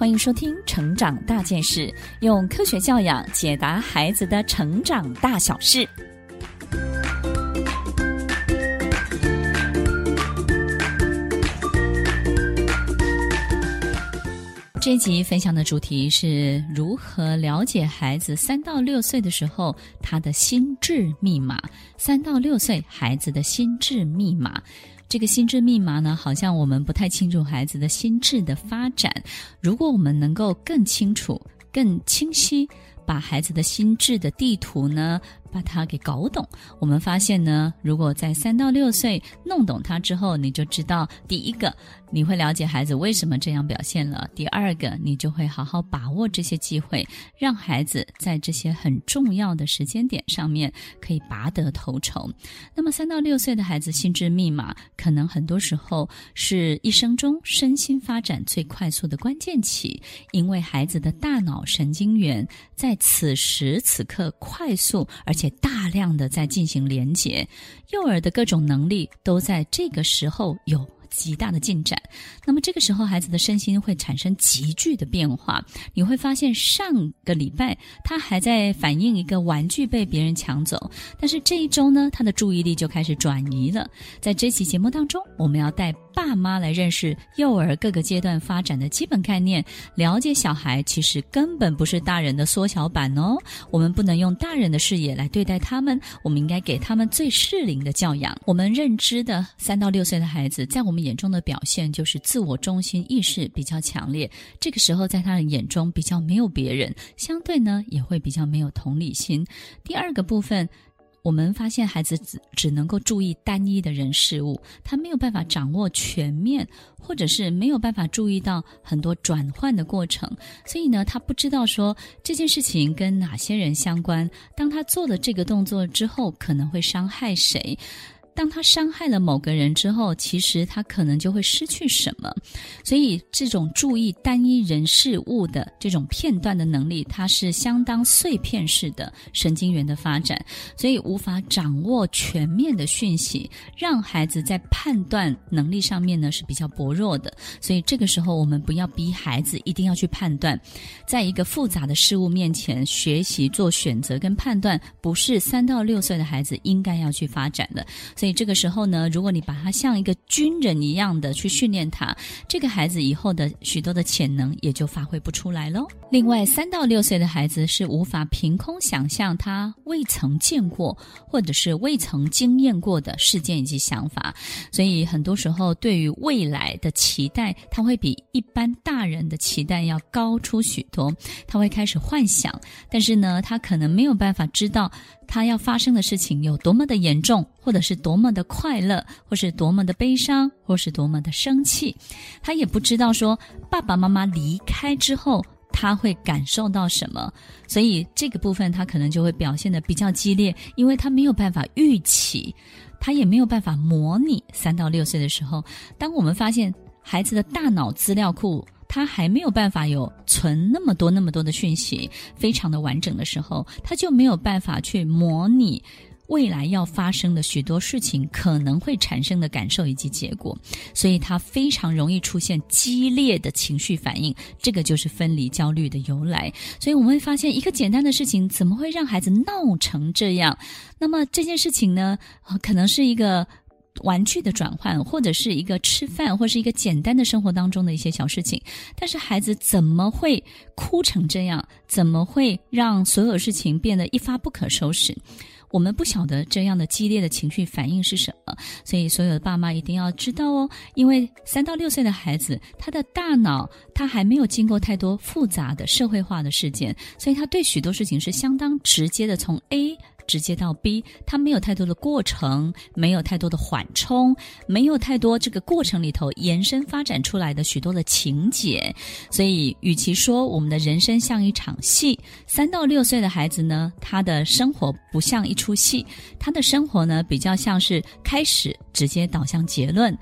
欢迎收听《成长大件事》，用科学教养解答孩子的成长大小事。这一集分享的主题是如何了解孩子三到六岁的时候他的心智密码。三到六岁孩子的心智密码。这个心智密码呢，好像我们不太清楚孩子的心智的发展。如果我们能够更清楚、更清晰，把孩子的心智的地图呢，把它给搞懂，我们发现呢，如果在三到六岁弄懂它之后，你就知道第一个，你会了解孩子为什么这样表现了；第二个，你就会好好把握这些机会，让孩子在这些很重要的时间点上面可以拔得头筹。那么，三到六岁的孩子心智密码，可能很多时候是一生中身心发展最快速的关键期，因为孩子的大脑神经元在此时此刻快速而且大量的在进行连接，幼儿的各种能力都在这个时候有极大的进展。那么这个时候，孩子的身心会产生急剧的变化。你会发现，上个礼拜他还在反映一个玩具被别人抢走，但是这一周呢，他的注意力就开始转移了。在这期节目当中，我们要带爸妈来认识幼儿各个阶段发展的基本概念，了解小孩其实根本不是大人的缩小版哦。我们不能用大人的视野来对待他们，我们应该给他们最适龄的教养。我们认知的三到六岁的孩子，在我们眼中的表现就是自我中心意识比较强烈，这个时候在他的眼中比较没有别人，相对呢也会比较没有同理心。第二个部分。我们发现孩子只只能够注意单一的人事物，他没有办法掌握全面，或者是没有办法注意到很多转换的过程，所以呢，他不知道说这件事情跟哪些人相关，当他做了这个动作之后，可能会伤害谁。当他伤害了某个人之后，其实他可能就会失去什么。所以，这种注意单一人事物的这种片段的能力，它是相当碎片式的神经元的发展，所以无法掌握全面的讯息，让孩子在判断能力上面呢是比较薄弱的。所以，这个时候我们不要逼孩子一定要去判断，在一个复杂的事物面前学习做选择跟判断，不是三到六岁的孩子应该要去发展的。所以这个时候呢，如果你把他像一个军人一样的去训练他，这个孩子以后的许多的潜能也就发挥不出来喽。另外，三到六岁的孩子是无法凭空想象他未曾见过或者是未曾经验过的事件以及想法，所以很多时候对于未来的期待，他会比一般大人的期待要高出许多。他会开始幻想，但是呢，他可能没有办法知道。他要发生的事情有多么的严重，或者是多么的快乐，或是多么的悲伤，或是多么的生气，他也不知道说爸爸妈妈离开之后他会感受到什么，所以这个部分他可能就会表现得比较激烈，因为他没有办法预期，他也没有办法模拟。三到六岁的时候，当我们发现孩子的大脑资料库。他还没有办法有存那么多那么多的讯息，非常的完整的时候，他就没有办法去模拟未来要发生的许多事情可能会产生的感受以及结果，所以他非常容易出现激烈的情绪反应，这个就是分离焦虑的由来。所以我们会发现，一个简单的事情怎么会让孩子闹成这样？那么这件事情呢，可能是一个。玩具的转换，或者是一个吃饭，或是一个简单的生活当中的一些小事情，但是孩子怎么会哭成这样？怎么会让所有事情变得一发不可收拾？我们不晓得这样的激烈的情绪反应是什么，所以所有的爸妈一定要知道哦，因为三到六岁的孩子，他的大脑他还没有经过太多复杂的社会化的事件，所以他对许多事情是相当直接的，从 A。直接到 B，他没有太多的过程，没有太多的缓冲，没有太多这个过程里头延伸发展出来的许多的情节。所以，与其说我们的人生像一场戏，三到六岁的孩子呢，他的生活不像一出戏，他的生活呢比较像是开始直接导向结论。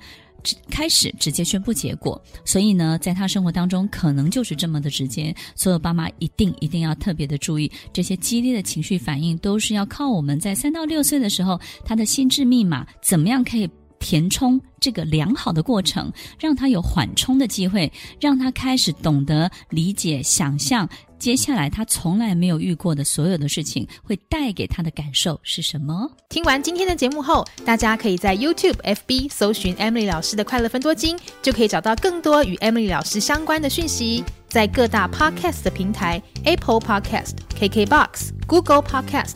开始直接宣布结果，所以呢，在他生活当中可能就是这么的直接。所有爸妈一定一定要特别的注意，这些激烈的情绪反应都是要靠我们在三到六岁的时候，他的心智密码怎么样可以填充这个良好的过程，让他有缓冲的机会，让他开始懂得理解、想象接下来他从来没有遇过的所有的事情会带给他的感受是什么。听完今天的节目后，大家可以在 YouTube、FB 搜寻 Emily 老师的快乐分多金，就可以找到更多与 Emily 老师相关的讯息。在各大 Podcast 的平台，Apple Podcast、KKBox、Google Podcast、